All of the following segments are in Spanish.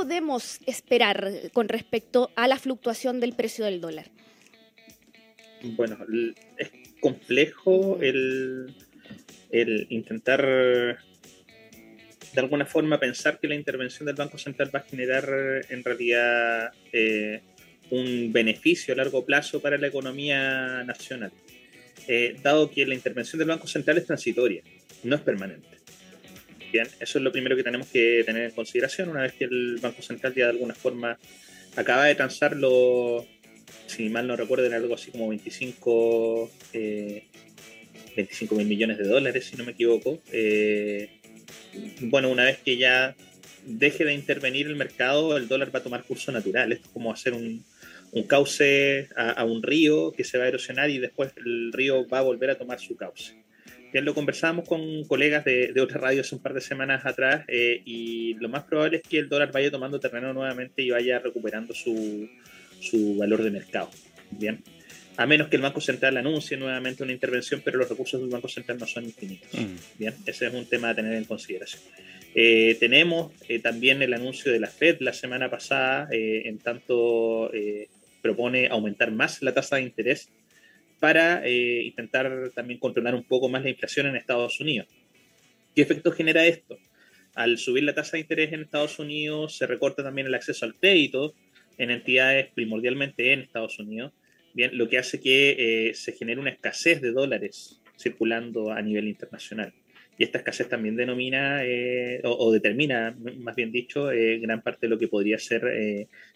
podemos esperar con respecto a la fluctuación del precio del dólar? Bueno, es complejo el, intentar de alguna forma pensar que la intervención del Banco Central va a generar en realidad eh, un beneficio a largo plazo para la economía nacional, eh, dado que la intervención del Banco Central es transitoria, no es permanente. Bien, eso es lo primero que tenemos que tener en consideración una vez que el Banco Central ya de alguna forma acaba de transar los, si mal no recuerdo, en algo así como 25, 25 eh, mil millones de dólares, si no me equivoco. Eh, bueno, una vez que ya deje de intervenir el mercado, el dólar va a tomar curso natural. Esto es como hacer un, cauce a, un río que se va a erosionar y después el río va a volver a tomar su cauce. Bien, lo conversábamos con colegas de, de otras radios un par de semanas atrás eh, y lo más probable es que el dólar vaya tomando terreno nuevamente y vaya recuperando su, su valor de mercado. Bien a menos que el Banco Central anuncie nuevamente una intervención, pero los recursos del Banco Central no son infinitos. Mm. Bien, ese es un tema a tener en consideración. Eh, tenemos eh, también el anuncio de la Fed la semana pasada, eh, en tanto propone aumentar más la tasa de interés para intentar también controlar un poco más la inflación en Estados Unidos. ¿Qué efecto genera esto? Al subir la tasa de interés en Estados Unidos, se recorta también el acceso al crédito en entidades primordialmente en Estados Unidos bien, lo que hace que eh, se genere una escasez de dólares circulando a nivel internacional. Y esta escasez también denomina eh, o, determina, más bien dicho, eh, gran parte de lo que podría ser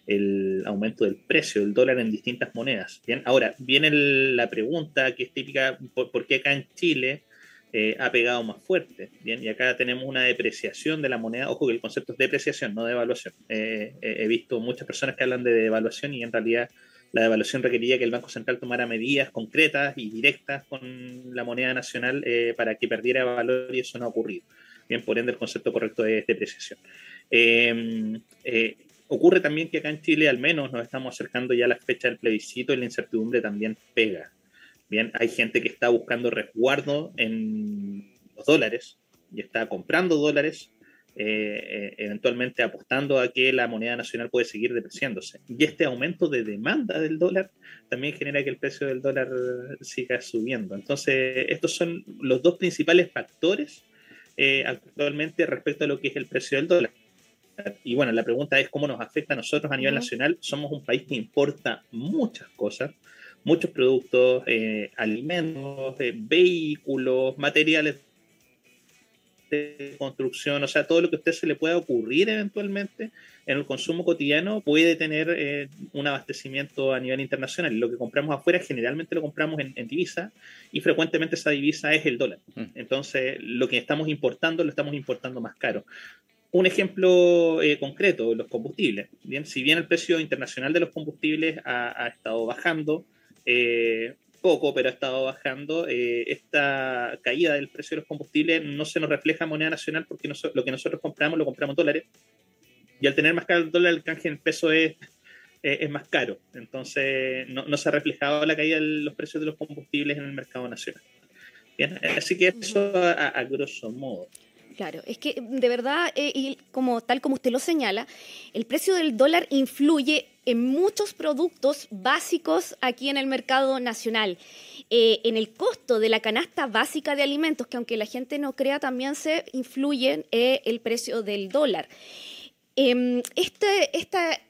el aumento del precio del dólar en distintas monedas. Bien, ahora viene la pregunta que es típica, ¿por, qué acá en Chile ha pegado más fuerte? Bien, y acá tenemos una depreciación de la moneda. Ojo que el concepto es depreciación, no devaluación. he visto muchas personas que hablan de devaluación y en realidad la devaluación requería que el Banco Central tomara medidas concretas y directas con la moneda nacional eh, para que perdiera valor y eso no ha ocurrido. Bien, por ende, el concepto correcto es depreciación. Em, eh, ocurre también que acá en Chile, al menos, nos estamos acercando ya a la fecha del plebiscito y la incertidumbre también pega. Bien, hay gente que está buscando resguardo en los dólares y está comprando dólares eh, eh, eventualmente apostando a que la moneda nacional puede seguir depreciándose. Y este aumento de demanda del dólar también genera que el precio del dólar siga subiendo. Entonces, estos son los dos principales factores eh, actualmente respecto a lo que es el precio del dólar. Y bueno, la pregunta es cómo nos afecta a nosotros a nivel nacional. Somos un país que importa muchas cosas, muchos productos, alimentos, vehículos, materiales de construcción, o sea, todo lo que a usted se le pueda ocurrir eventualmente en el consumo cotidiano puede tener eh, un abastecimiento a nivel internacional. Lo que compramos afuera generalmente lo compramos en, divisa y frecuentemente esa divisa es el dólar. Mm. Entonces, lo que estamos importando lo estamos importando más caro. Un ejemplo eh, concreto, los combustibles. Bien, si bien el precio internacional de los combustibles ha, ha estado bajando, eh, poco, pero ha estado bajando. Eh, esta caída del precio de los combustibles no se nos refleja en moneda nacional porque lo que nosotros compramos lo compramos en dólares. Y al tener más caro el dólar, el canje en peso es, es más caro. Entonces, no, no, se ha reflejado la caída de los precios de los combustibles en el mercado nacional. Bien, así que eso a grosso modo. Claro, es que de verdad, eh, y como tal como usted lo señala, el precio del dólar influye en muchos productos básicos aquí en el mercado nacional. Eh, en el costo de la canasta básica de alimentos, que aunque la gente no crea, también se influye eh, el precio del dólar. Em, este, este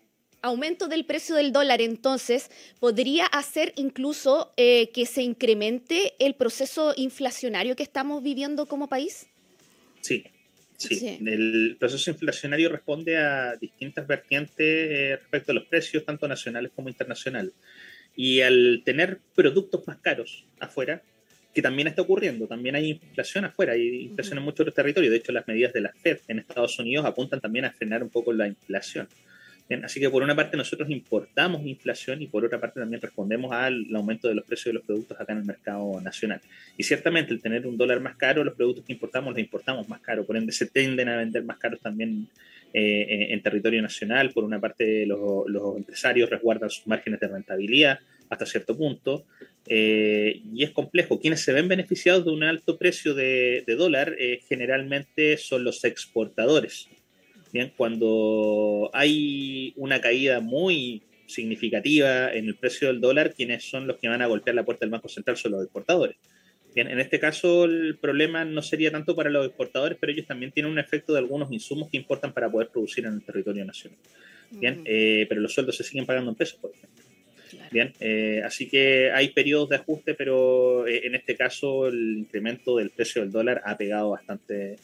aumento del precio del dólar, entonces, podría hacer incluso que se incremente el proceso inflacionario que estamos viviendo como país? Sí, sí, El proceso inflacionario responde a distintas vertientes eh, respecto a los precios, tanto nacionales como internacionales. Y al tener productos más caros afuera, que también está ocurriendo, también hay inflación afuera, hay inflación en muchos otros territorios. De hecho, las medidas de la Fed en Estados Unidos apuntan también a frenar un poco la inflación así que por una parte nosotros importamos inflación y por otra parte también respondemos al aumento de los precios de los productos acá en el mercado nacional. Y ciertamente el tener un dólar más caro, los productos que importamos los importamos más caro, por ende se tienden a vender más caros también eh, en territorio nacional. Por una parte los, empresarios resguardan sus márgenes de rentabilidad hasta cierto punto. Eh, y es complejo. Quienes se ven beneficiados de un alto precio de, dólar eh, generalmente son los exportadores Bien, cuando hay una caída muy significativa en el precio del dólar, quienes son los que van a golpear la puerta del Banco Central son los exportadores. Bien, en este caso el problema no sería tanto para los exportadores, pero ellos también tienen un efecto de algunos insumos que importan para poder producir en el territorio nacional. Bien, eh, pero los sueldos se siguen pagando en pesos, por ejemplo. Bien, eh, así que hay periodos de ajuste, pero eh, en este caso el incremento del precio del dólar ha pegado bastante,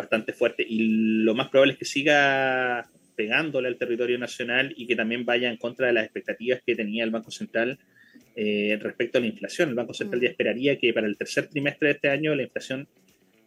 bastante fuerte y lo más probable es que siga pegándole al territorio nacional y que también vaya en contra de las expectativas que tenía el Banco Central eh, respecto a la inflación. El Banco Central ya mm. esperaría que para el tercer trimestre de este año la inflación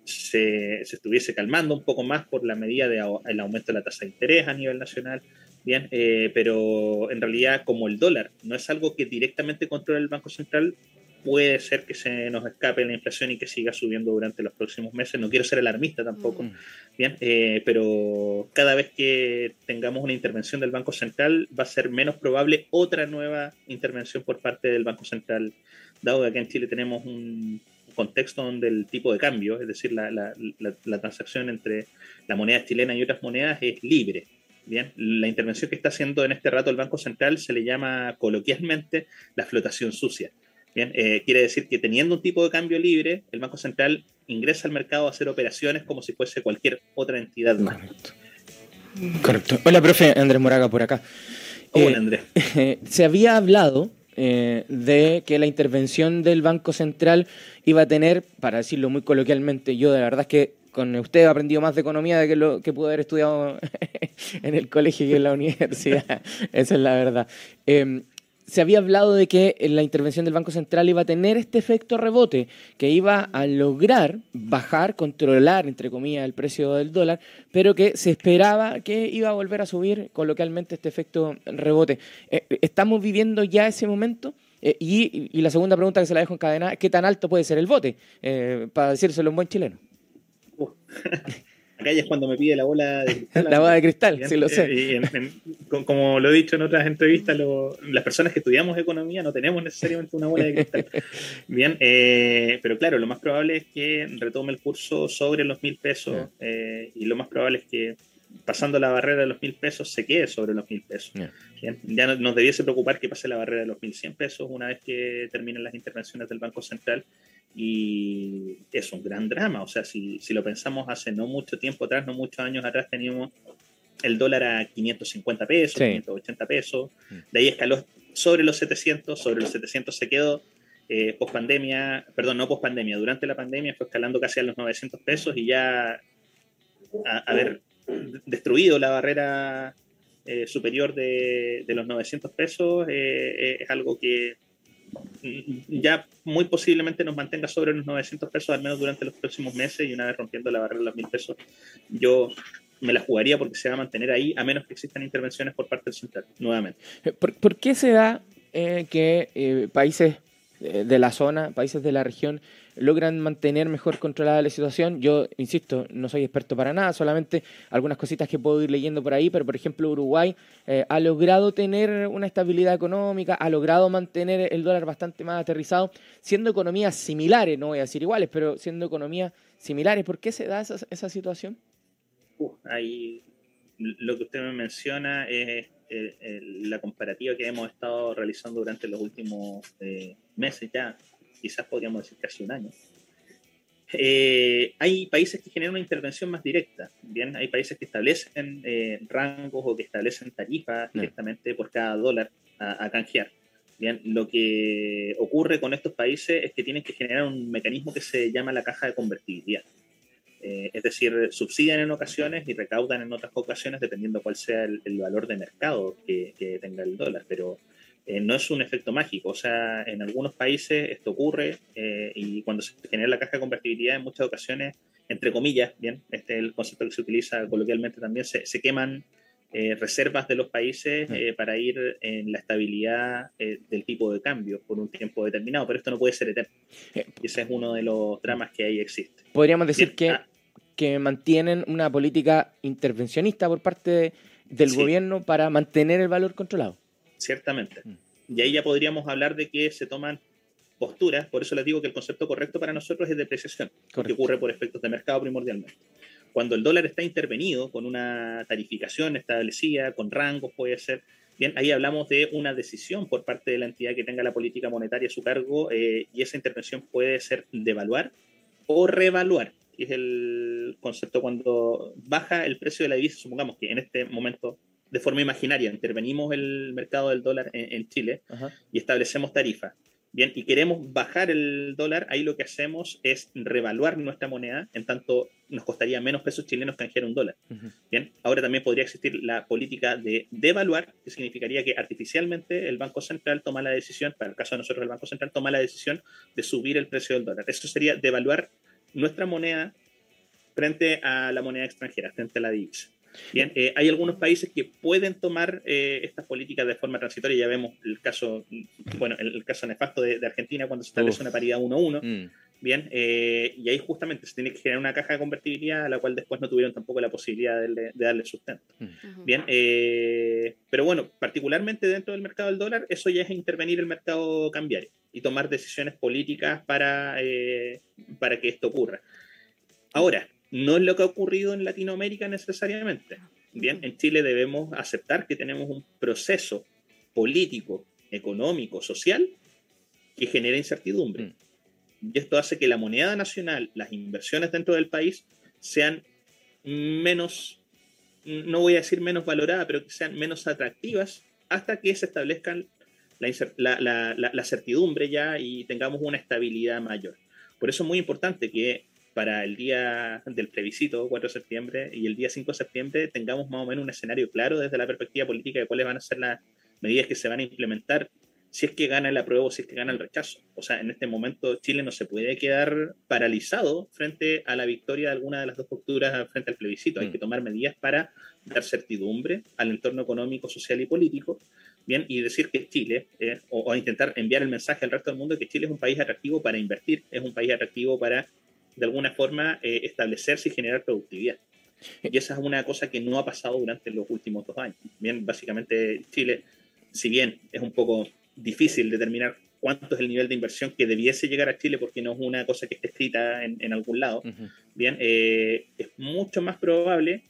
se, estuviese calmando un poco más por la medida del aumento de la tasa de interés a nivel nacional. Bien, eh, pero en realidad como el dólar no es algo que directamente controla el Banco Central, puede ser que se nos escape la inflación y que siga subiendo durante los próximos meses. No quiero ser alarmista tampoco, mm. bien, eh, pero cada vez que tengamos una intervención del Banco Central va a ser menos probable otra nueva intervención por parte del Banco Central, dado que aquí en Chile tenemos un contexto donde el tipo de cambio, es decir, la, la transacción entre la moneda chilena y otras monedas es libre. Bien, la intervención que está haciendo en este rato el Banco Central se le llama coloquialmente la flotación sucia. Bien, eh, quiere decir que teniendo un tipo de cambio libre, el Banco Central ingresa al mercado a hacer operaciones como si fuese cualquier otra entidad más. Correcto. Hola, profe Andrés Moraga por acá. Hola, eh, Andrés. se había hablado eh, de que la intervención del Banco Central iba a tener, para decirlo muy coloquialmente, yo de verdad es que con usted he aprendido más de economía de que lo que pude haber estudiado en el colegio y en la universidad. Esa es la verdad se había hablado de que la intervención del Banco Central iba a tener este efecto rebote, que iba a lograr bajar, controlar, entre comillas, el precio del dólar, pero que se esperaba que iba a volver a subir coloquialmente este efecto rebote. Eh, ¿Estamos viviendo ya ese momento? Eh, y, la segunda pregunta que se la dejo en cadena, ¿qué tan alto puede ser el bote? Eh, para decírselo un buen chileno. Acá es cuando me pide la bola de cristal. la bola de cristal, sí lo sé. como lo he dicho en otras entrevistas, las personas que estudiamos economía no tenemos necesariamente una bola de cristal. Bien, eh, pero claro, lo más probable es que retome el curso sobre los mil pesos eh, y lo más probable es que pasando la barrera de los mil pesos se quede sobre los mil pesos. Ya nos debiese preocupar que pase la barrera de los mil cien pesos una vez que terminen las intervenciones del Banco Central y es un gran drama. O sea, si, si, lo pensamos hace no mucho tiempo atrás, no muchos años atrás, teníamos el dólar a 550 pesos, 580 pesos, mm. de ahí escaló sobre los 700, sobre los 700 se quedó. Eh, post pandemia, perdón, no post pandemia, durante la pandemia fue escalando casi a los 900 pesos y ya haber destruido la barrera eh, superior de, de, los 900 pesos eh, es algo que ya muy posiblemente nos mantenga sobre los 900 pesos al menos durante los próximos meses y una vez rompiendo la barrera de los 1000 pesos, yo me la jugaría porque se va a mantener ahí a menos que existan intervenciones por parte del central, nuevamente. Eh, ¿Por, qué se da eh, que eh, países de la zona, países de la región, logran mantener mejor controlada la situación. Yo, insisto, no soy experto para nada, solamente algunas cositas que puedo ir leyendo por ahí, pero por ejemplo Uruguay eh, ha logrado tener una estabilidad económica, ha logrado mantener el dólar bastante más aterrizado, siendo economías similares, no voy a decir iguales, pero siendo economías similares. ¿Por qué se da esa, situación? ahí lo que usted me menciona es eh, la comparativa que hemos estado realizando durante los últimos eh, meses ya quizás podríamos decir casi un año, eh, hay países que generan una intervención más directa. Bien, hay países que establecen eh, rangos o que establecen tarifas directamente por cada dólar a, canjear. Bien, lo que ocurre con estos países es que tienen que generar un mecanismo que se llama la caja de convertibilidad. Eh, es decir, subsidian en ocasiones y recaudan en otras ocasiones dependiendo cuál sea el, valor de mercado que, que, tenga el dólar. Pero eh, no es un efecto mágico. O sea, en algunos países esto ocurre eh, y cuando se genera la caja de convertibilidad, en muchas ocasiones, entre comillas, bien, este es el concepto que se utiliza coloquialmente también, se, queman eh, reservas de los países para ir en la estabilidad del tipo de cambio por un tiempo determinado, pero esto no puede ser eterno. Y ese es uno de los dramas que ahí existe. Podríamos decir que, ah. Que mantienen una política intervencionista por parte del gobierno para mantener el valor controlado ciertamente. Mm. Y ahí ya podríamos hablar de que se toman posturas, por eso les digo que el concepto correcto para nosotros es depreciación, que ocurre por efectos de mercado primordialmente. Cuando el dólar está intervenido con una tarificación establecida, con rangos puede ser, bien, ahí hablamos de una decisión por parte de la entidad que tenga la política monetaria a su cargo eh, y esa intervención puede ser devaluar o revaluar, que es el concepto cuando baja el precio de la divisa, supongamos que en este momento de forma imaginaria intervenimos el mercado del dólar en, Chile y establecemos tarifas Bien, y queremos bajar el dólar, ahí lo que hacemos es revaluar nuestra moneda, en tanto nos costaría menos pesos chilenos canjear un dólar. Bien, ahora también podría existir la política de devaluar, que significaría que artificialmente el Banco Central toma la decisión, para el caso de nosotros el Banco Central toma la decisión de subir el precio del dólar. Eso sería devaluar nuestra moneda frente a la moneda extranjera, frente a la divisa. Bien, eh, hay algunos países que pueden tomar eh, estas políticas de forma transitoria. Ya vemos el caso, bueno, el, caso nefasto de, Argentina cuando se establece una paridad 1-1. Mm. Bien, eh, y ahí justamente se tiene que generar una caja de convertibilidad a la cual después no tuvieron tampoco la posibilidad de, darle sustento. Mm. Bien, pero bueno, particularmente dentro del mercado del dólar, eso ya es intervenir el mercado cambiario y tomar decisiones políticas para, para que esto ocurra. Ahora, no es lo que ha ocurrido en Latinoamérica necesariamente. Bien, en Chile debemos aceptar que tenemos un proceso político, económico, social que genera incertidumbre. Mm. Y esto hace que la moneda nacional, las inversiones dentro del país sean menos, no voy a decir menos valoradas, pero que sean menos atractivas hasta que se establezcan la, la certidumbre ya y tengamos una estabilidad mayor. Por eso es muy importante que para el día del plebiscito, 4 de septiembre, y el día 5 de septiembre tengamos más o menos un escenario claro desde la perspectiva política de cuáles van a ser las medidas que se van a implementar si es que gana el apruebo o si es que gana el rechazo. O sea, en este momento Chile no se puede quedar paralizado frente a la victoria de alguna de las dos posturas frente al plebiscito. Hay mm. que tomar medidas para dar certidumbre al entorno económico, social y político, bien, y decir que Chile, eh, o, o, intentar enviar el mensaje al resto del mundo que Chile es un país atractivo para invertir, es un país atractivo para de alguna forma eh, establecerse y generar productividad. Y esa es una cosa que no ha pasado durante los últimos dos años. Bien, básicamente Chile, si bien es un poco difícil determinar cuánto es el nivel de inversión que debiese llegar a Chile, porque no es una cosa que esté escrita en, algún lado, bien, eh, es mucho más probable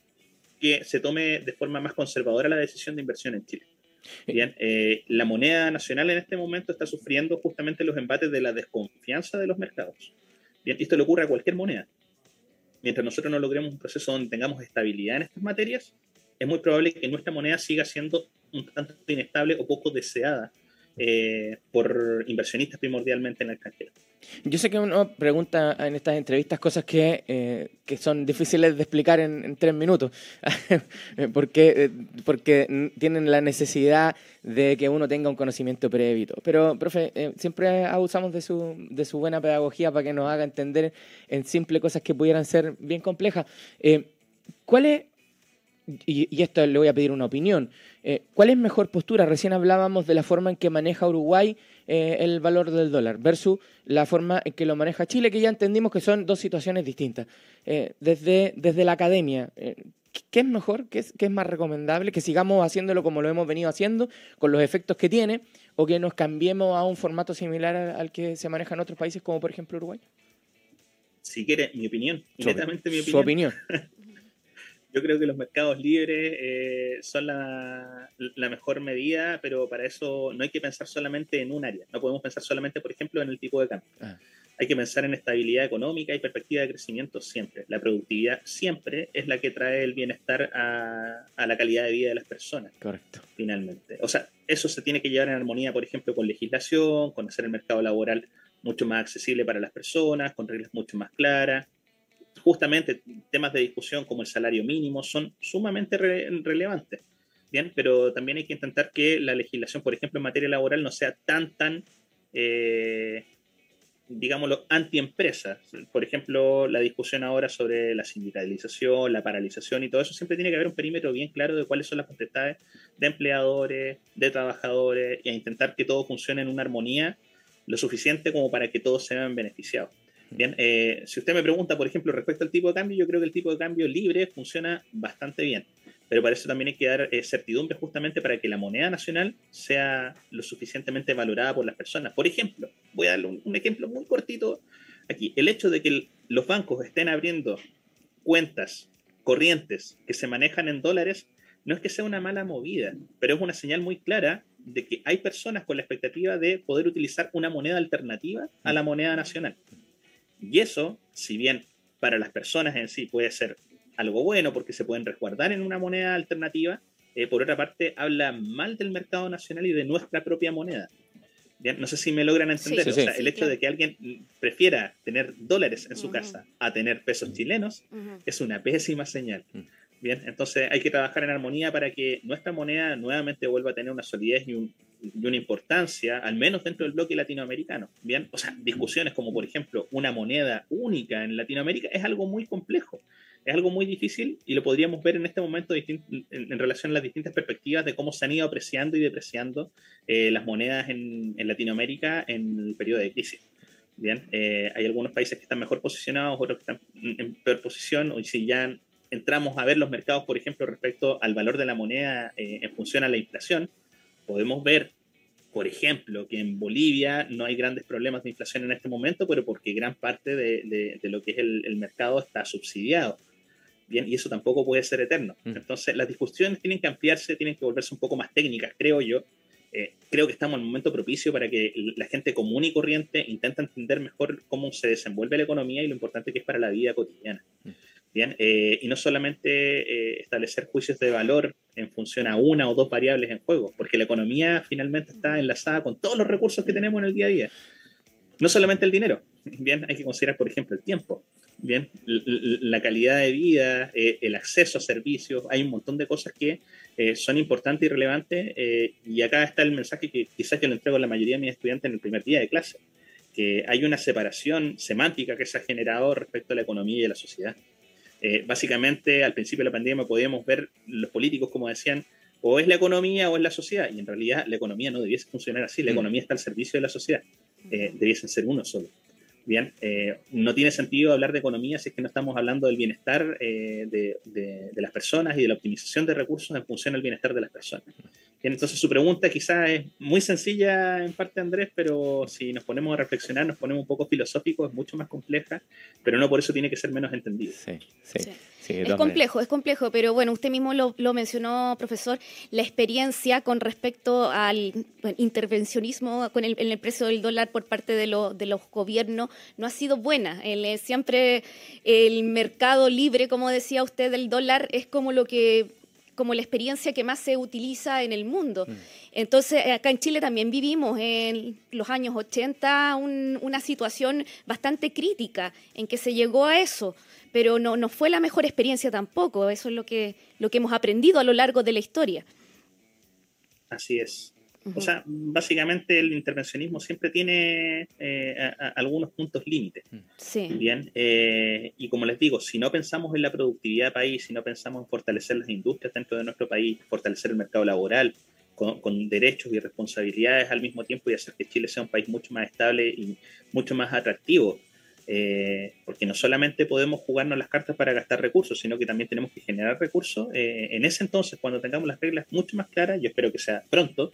que se tome de forma más conservadora la decisión de inversión en Chile. Bien, eh, la moneda nacional en este momento está sufriendo justamente los embates de la desconfianza de los mercados. Bien, esto le ocurre a cualquier moneda. Mientras nosotros no logremos un proceso donde tengamos estabilidad en estas materias, es muy probable que nuestra moneda siga siendo un tanto inestable o poco deseada eh, por inversionistas primordialmente en el extranjero. Yo sé que uno pregunta en estas entrevistas cosas que, eh, que son difíciles de explicar en, tres minutos, porque, eh, porque tienen la necesidad de que uno tenga un conocimiento previo. Pero, profe, siempre abusamos de su, de su buena pedagogía para que nos haga entender en simple cosas que pudieran ser bien complejas. ¿Cuál es y, esto le voy a pedir una opinión. Eh, ¿Cuál es mejor postura? Recién hablábamos de la forma en que maneja Uruguay eh, el valor del dólar versus la forma en que lo maneja Chile, que ya entendimos que son dos situaciones distintas. Eh, desde, desde la academia, ¿qué es mejor? ¿Qué es, ¿Qué es más recomendable? ¿Que sigamos haciéndolo como lo hemos venido haciendo, con los efectos que tiene, o que nos cambiemos a un formato similar al, que se maneja en otros países, como por ejemplo Uruguay? Si quiere mi opinión, inmediatamente mi opinión. Su opinión. Yo creo que los mercados libres eh, son la, mejor medida, pero para eso no hay que pensar solamente en un área. No podemos pensar solamente, por ejemplo, en el tipo de cambio. Ah. Hay que pensar en estabilidad económica y perspectiva de crecimiento siempre. La productividad siempre es la que trae el bienestar a, a la calidad de vida de las personas. Correcto. Finalmente. O sea, eso se tiene que llevar en armonía, por ejemplo, con legislación, con hacer el mercado laboral mucho más accesible para las personas, con reglas mucho más claras justamente temas de discusión como el salario mínimo son sumamente relevantes. Bien, pero también hay que intentar que la legislación, por ejemplo, en materia laboral, no sea tan, tan, eh, digámoslo, antiempresa. Por ejemplo, la discusión ahora sobre la sindicalización, la paralización y todo eso, siempre tiene que haber un perímetro bien claro de cuáles son las potestades de empleadores, de trabajadores, y a intentar que todo funcione en una armonía lo suficiente como para que todos se vean beneficiados. Bien, eh, si usted me pregunta, por ejemplo, respecto al tipo de cambio, yo creo que el tipo de cambio libre funciona bastante bien. Pero para eso también hay que dar eh, certidumbre justamente para que la moneda nacional sea lo suficientemente valorada por las personas. Por ejemplo, voy a darle un, ejemplo muy cortito aquí. El hecho de que los bancos estén abriendo cuentas corrientes que se manejan en dólares, no es que sea una mala movida, pero es una señal muy clara de que hay personas con la expectativa de poder utilizar una moneda alternativa a la moneda nacional. Y eso, si bien para las personas en sí puede ser algo bueno porque se pueden resguardar en una moneda alternativa, eh, por otra parte habla mal del mercado nacional y de nuestra propia moneda. No sé si me logran entender. el hecho de que alguien prefiera tener dólares en su casa a tener pesos chilenos es una pésima señal. Mm. Entonces hay que trabajar en armonía para que nuestra moneda nuevamente vuelva a tener una solidez y, una importancia, al menos dentro del bloque latinoamericano. O sea, discusiones como por ejemplo una moneda única en Latinoamérica es algo muy complejo, es algo muy difícil y lo podríamos ver en este momento en, relación a las distintas perspectivas de cómo se han ido apreciando y depreciando eh, las monedas en, Latinoamérica en el periodo de crisis. Bien, eh, hay algunos países que están mejor posicionados, otros que están en peor posición, o si ya entramos a ver los mercados, por ejemplo, respecto al valor de la moneda eh, en función a la inflación, podemos ver, por ejemplo, que en Bolivia no hay grandes problemas de inflación en este momento, pero porque gran parte de, lo que es el, mercado está subsidiado. Bien, y eso tampoco puede ser eterno. Mm. Entonces, las discusiones tienen que ampliarse, tienen que volverse un poco más técnicas, creo yo. Eh, creo que estamos en un momento propicio para que la gente común y corriente intente entender mejor cómo se desenvuelve la economía y lo importante que es para la vida cotidiana. Bien, eh, y no solamente eh, establecer juicios de valor en función a una o dos variables en juego, porque la economía finalmente está enlazada con todos los recursos que tenemos en el día a día. No solamente el dinero, bien, hay que considerar, por ejemplo, el tiempo, bien, la calidad de vida, eh, el acceso a servicios, hay un montón de cosas que son importantes y relevantes, y acá está el mensaje que quizás yo lo entrego a la mayoría de mis estudiantes en el primer día de clase, que hay una separación semántica que se ha generado respecto a la economía y a la sociedad. Eh, básicamente, al principio de la pandemia podíamos ver los políticos como decían, o es la economía o es la sociedad, y en realidad la economía no debiese funcionar así, la mm. economía está al servicio de la sociedad, eh, debiesen ser uno solo. Bien, eh, no tiene sentido hablar de economía si es que no estamos hablando del bienestar eh, de, de, las personas y de la optimización de recursos en función del bienestar de las personas. Bien, entonces su pregunta quizás es muy sencilla en parte, Andrés, pero si nos ponemos a reflexionar, nos ponemos un poco filosóficos, es mucho más compleja, pero no por eso tiene que ser menos entendida. Sí, sí es complejo, es complejo, pero bueno, usted mismo lo, mencionó, profesor, la experiencia con respecto al intervencionismo con el, en el precio del dólar por parte de, de los gobiernos no ha sido buena. El, siempre el mercado libre, como decía usted, del dólar es como lo que como la experiencia que más se utiliza en el mundo. Mm. Entonces, acá en Chile también vivimos en los años 80 una situación bastante crítica en que se llegó a eso pero no, no fue la mejor experiencia tampoco. Eso es lo que, lo que hemos aprendido a lo largo de la historia. Así es. O sea, básicamente el intervencionismo siempre tiene eh, algunos puntos límites. Mm. Sí. Bien, eh, y como les digo, si no pensamos en la productividad del país, si no pensamos en fortalecer las industrias dentro de nuestro país, fortalecer el mercado laboral, con, con, derechos y responsabilidades al mismo tiempo y hacer que Chile sea un país mucho más estable y mucho más atractivo eh, porque no solamente podemos jugarnos las cartas para gastar recursos, sino que también tenemos que generar recursos. Eh, en ese entonces, cuando tengamos las reglas mucho más claras, yo espero que sea pronto,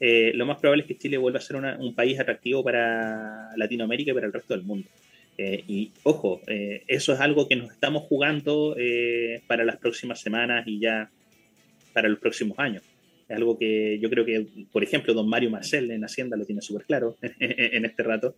eh, lo más probable es que Chile vuelva a ser un país atractivo para Latinoamérica y para el resto del mundo. y ojo, eso es algo que nos estamos jugando para las próximas semanas y ya para los próximos años. Es algo que yo creo que, por ejemplo, don Mario Marcel en Hacienda lo tiene súper claro en este rato.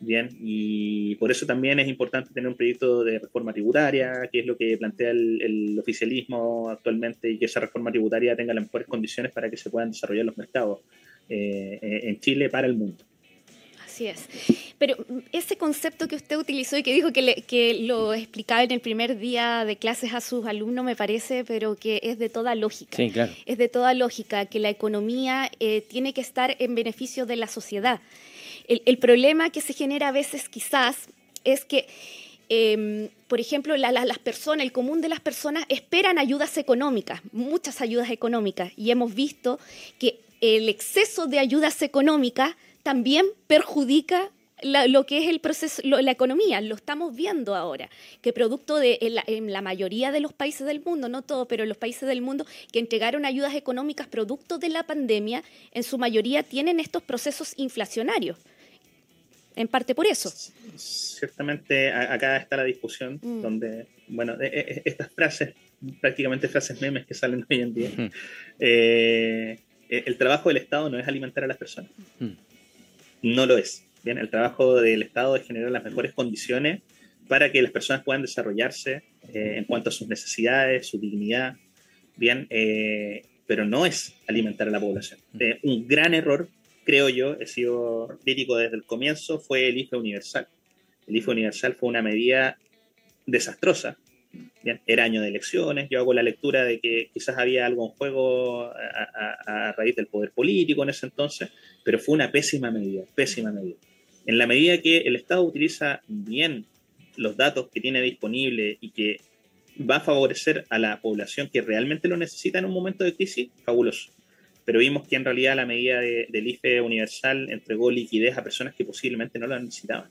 Bien, y por eso también es importante tener un proyecto de reforma tributaria, que es lo que plantea el, oficialismo actualmente, y que esa reforma tributaria tenga las mejores condiciones para que se puedan desarrollar los mercados eh, en Chile para el mundo. Así es. Pero ese concepto que usted utilizó y que dijo que, que lo explicaba en el primer día de clases a sus alumnos, me parece, pero que es de toda lógica. Sí, claro. Es de toda lógica que la economía eh, tiene que estar en beneficio de la sociedad el, problema que se genera a veces quizás es que, em, por ejemplo, las personas, el común de las personas esperan ayudas económicas, muchas ayudas económicas, y hemos visto que el exceso de ayudas económicas también perjudica lo que es el proceso, la economía, lo estamos viendo ahora, que producto de en la, mayoría de los países del mundo, no todos, pero los países del mundo que entregaron ayudas económicas producto de la pandemia, en su mayoría tienen estos procesos inflacionarios. En parte por eso. Ciertamente acá está la discusión mm. donde, bueno, e, e, estas frases, prácticamente frases memes que salen hoy en día, eh, el trabajo del Estado no es alimentar a las personas. No lo es. Bien, el trabajo del Estado es generar las mejores condiciones para que las personas puedan desarrollarse eh, en cuanto a sus necesidades, su dignidad, bien, eh, pero no es alimentar a la población. un gran error creo yo, he sido crítico desde el comienzo, fue el IFE universal. El IFE universal fue una medida desastrosa. era año de elecciones, yo hago la lectura de que quizás había algo en juego a, raíz del poder político en ese entonces, pero fue una pésima medida, pésima medida. En la medida que el Estado utiliza bien los datos que tiene disponible y que va a favorecer a la población que realmente lo necesita en un momento de crisis, fabuloso pero vimos que en realidad la medida del IFE universal entregó liquidez a personas que posiblemente no la necesitaban.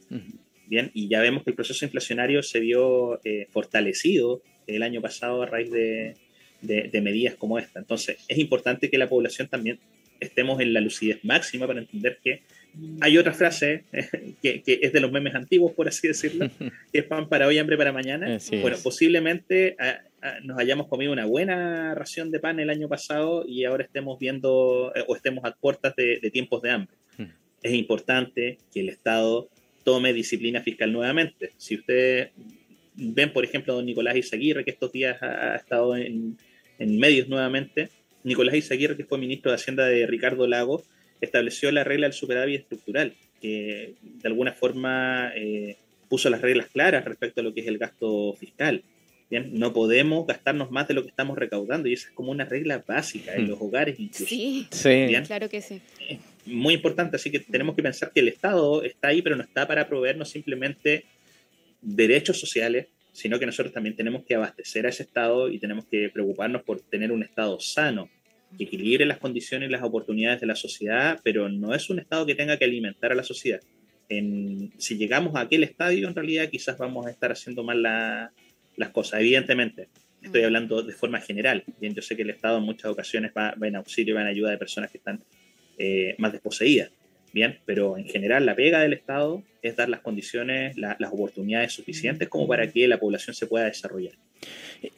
Bien, y ya vemos que el proceso inflacionario se vio eh, fortalecido el año pasado a raíz de, de, medidas como esta. Entonces, es importante que la población también estemos en la lucidez máxima para entender que hay otra frase que, es de los memes antiguos, por así decirlo, que es pan para hoy, hambre para mañana. bueno, posiblemente ah, ah, nos hayamos comido una buena ración de pan el año pasado y ahora estemos viendo eh, o estemos a puertas de, tiempos de hambre. Hmm. Es importante que el Estado tome disciplina fiscal nuevamente. Si ustedes ven, por ejemplo, a don Nicolás Izaguirre, que estos días ha, estado en, en medios nuevamente, Nicolás Izaguirre, que fue ministro de Hacienda de Ricardo Lago, estableció la regla del superávit estructural, que de alguna forma eh, puso las reglas claras respecto a lo que es el gasto fiscal. Bien, no podemos gastarnos más de lo que estamos recaudando y esa es como una regla básica en hmm. los hogares incluso. Sí, sí. claro que sí. muy importante, así que tenemos que pensar que el Estado está ahí, pero no está para proveernos simplemente derechos sociales, sino que nosotros también tenemos que abastecer a ese Estado y tenemos que preocuparnos por tener un Estado sano, que equilibre las condiciones y las oportunidades de la sociedad, pero no es un Estado que tenga que alimentar a la sociedad. En, si llegamos a aquel estadio, en realidad quizás vamos a estar haciendo mal las cosas. Evidentemente, estoy mm. hablando de forma general. Bien, yo sé que el Estado en muchas ocasiones va, en auxilio y va en ayuda de personas que están eh, más desposeídas. Bien, pero en general la pega del Estado es dar las condiciones, las oportunidades suficientes como para que la población se pueda desarrollar.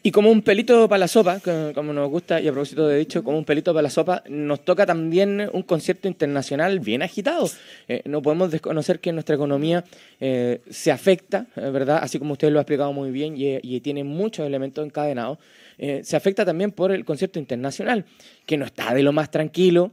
Y como un pelito para la sopa, como nos gusta, y a propósito de dicho, como un pelito para la sopa, nos toca también un concierto internacional bien agitado. Eh, no podemos desconocer que nuestra economía eh, se afecta, eh, ¿verdad? Así como usted lo ha explicado muy bien y, tiene muchos elementos encadenados. Se afecta también por el concierto internacional, que no está de lo más tranquilo.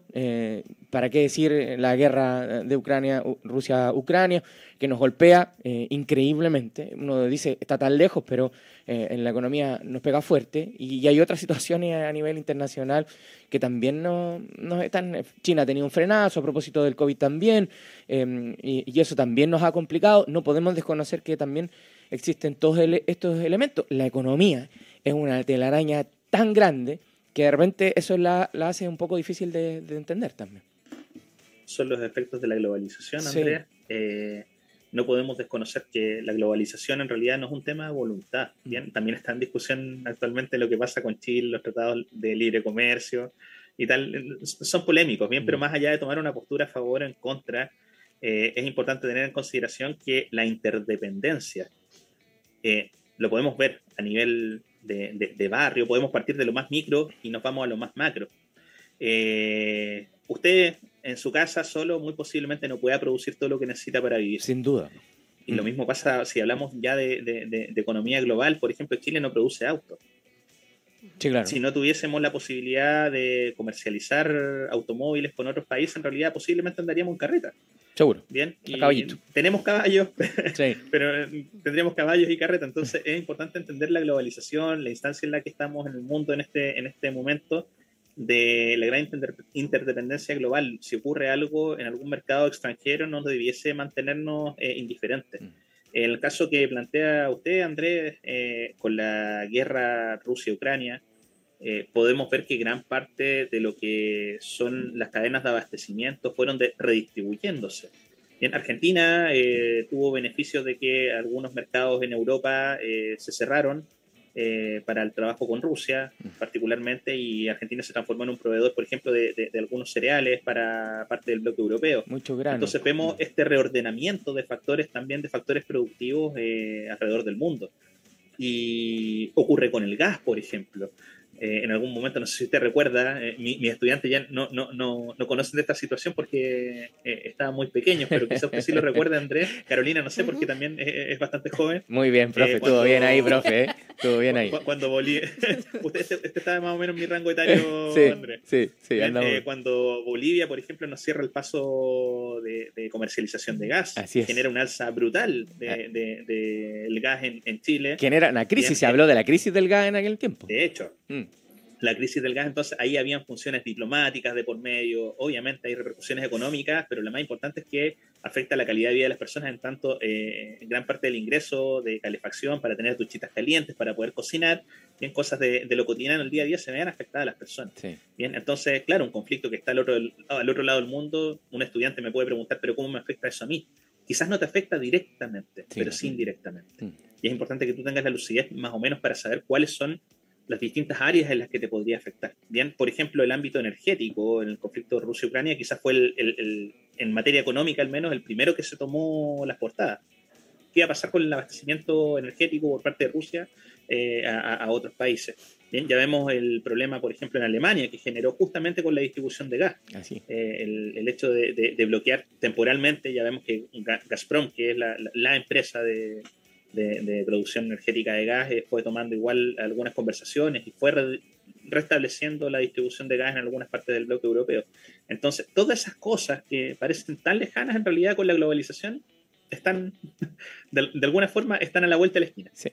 ¿Para qué decir la guerra de Ucrania, Rusia-Ucrania, que nos golpea increíblemente? Uno dice, está tan lejos, pero eh, en la economía nos pega fuerte y, hay otras situaciones a nivel internacional que también nos, están... China ha tenido un frenazo a propósito del COVID también em, y, eso también nos ha complicado. No podemos desconocer que también existen todos estos elementos. La economía es una telaraña tan grande que de repente eso la, hace un poco difícil de, entender también. Son los efectos de la globalización, Andrea. Eh, no podemos desconocer que la globalización en realidad no es un tema de voluntad. Mm. Bien, también está en discusión actualmente lo que pasa con Chile, los tratados de libre comercio y tal. Son polémicos, bien, pero mm. más allá de tomar una postura a favor o en contra, eh, es importante tener en consideración que la interdependencia eh, lo podemos ver a nivel de, barrio, podemos partir de lo más micro y nos vamos a lo más macro. Eh, usted en su casa solo muy posiblemente no pueda producir todo lo que necesita para vivir. Sin duda. Y lo mm. mismo pasa si hablamos ya de, economía global. Por ejemplo, Chile no produce autos. Sí, claro. Si no tuviésemos la posibilidad de comercializar automóviles con otros países, en realidad posiblemente andaríamos en carreta. Seguro. Bien. tenemos caballos, pero tendríamos caballos y carreta. Entonces es importante entender la globalización, la instancia en la que estamos en el mundo en este, en este momento de la gran interdependencia global. Si ocurre algo en algún mercado extranjero, no debiese mantenernos eh, indiferentes. Mm. El caso que plantea usted, Andrés, eh, con la guerra Rusia-Ucrania, eh, podemos ver que gran parte de lo que son las cadenas de abastecimiento fueron redistribuyéndose. En Argentina tuvo beneficios de que algunos mercados en Europa se cerraron eh, para el trabajo con Rusia, Mm. particularmente, y Argentina se transformó en un proveedor, por ejemplo, de, de- de algunos cereales para parte del bloque europeo. Mucho grano. Entonces vemos este reordenamiento de factores, también de factores productivos eh, alrededor del mundo. Y ocurre con el gas, por ejemplo. Eh, en algún momento, no sé si usted recuerda, eh, mi- mis estudiantes ya no, no, no, no conocen de esta situación porque eh, estaban muy pequeños, pero quizás usted sí lo recuerda, Andrés. Carolina, no sé, porque también es, es bastante joven. Muy bien, profe. Eh, Estuvo cuando- bien ahí, profe. ¿eh? Estuvo bien ahí. Cu- Cuando Bolivia. usted este, este estaba más o menos en mi rango etario, Sí, Andrés. sí, sí. Bien, andamos. eh, cuando Bolivia, por ejemplo, nos cierra el paso de, de comercialización de gas, Así es. genera una alza brutal del Ah. de, de- el gas en, en Chile. ¿Quién era? Una crisis, Bien, se eh. habló de la crisis del gas en aquel tiempo. De hecho, Mm. La crisis del gas, entonces ahí habían funciones diplomáticas de por medio, obviamente hay repercusiones económicas, pero la más importante es que afecta la calidad de vida de las personas en tanto eh, gran parte del ingreso de calefacción para tener duchitas calientes, para poder cocinar, bien cosas de, de lo cotidiano el día a día se vean afectadas a las personas. Sí. Bien, entonces, claro, un conflicto que está al otro, al otro lado del mundo, un estudiante me puede preguntar, pero ¿cómo me afecta eso a mí? Quizás no te afecta directamente, Sí. pero sí indirectamente. Mm. Y es importante que tú tengas la lucidez más o menos para saber cuáles son las distintas áreas en las que te podría afectar. Bien, por ejemplo, el ámbito energético, en el conflicto Rusia-Ucrania, quizás fue el, el- el- en materia económica al menos el primero que se tomó las portadas. ¿Qué iba a pasar con el abastecimiento energético por parte de Rusia eh, a, a- otros países? Bien, ya vemos el problema, por ejemplo, en Alemania, que generó justamente con la distribución de gas. Así. Eh, el, el hecho de, de- de bloquear temporalmente, ya vemos que Ga- Gazprom, que es la, la- la empresa de, de- producción energética de gas, eh, fue tomando igual algunas conversaciones y fue re- restableciendo la distribución de gas en algunas partes del bloque europeo. Entonces, todas esas cosas que parecen tan lejanas en realidad con la globalización, están, de, de alguna forma, están a la vuelta de la esquina. Sí.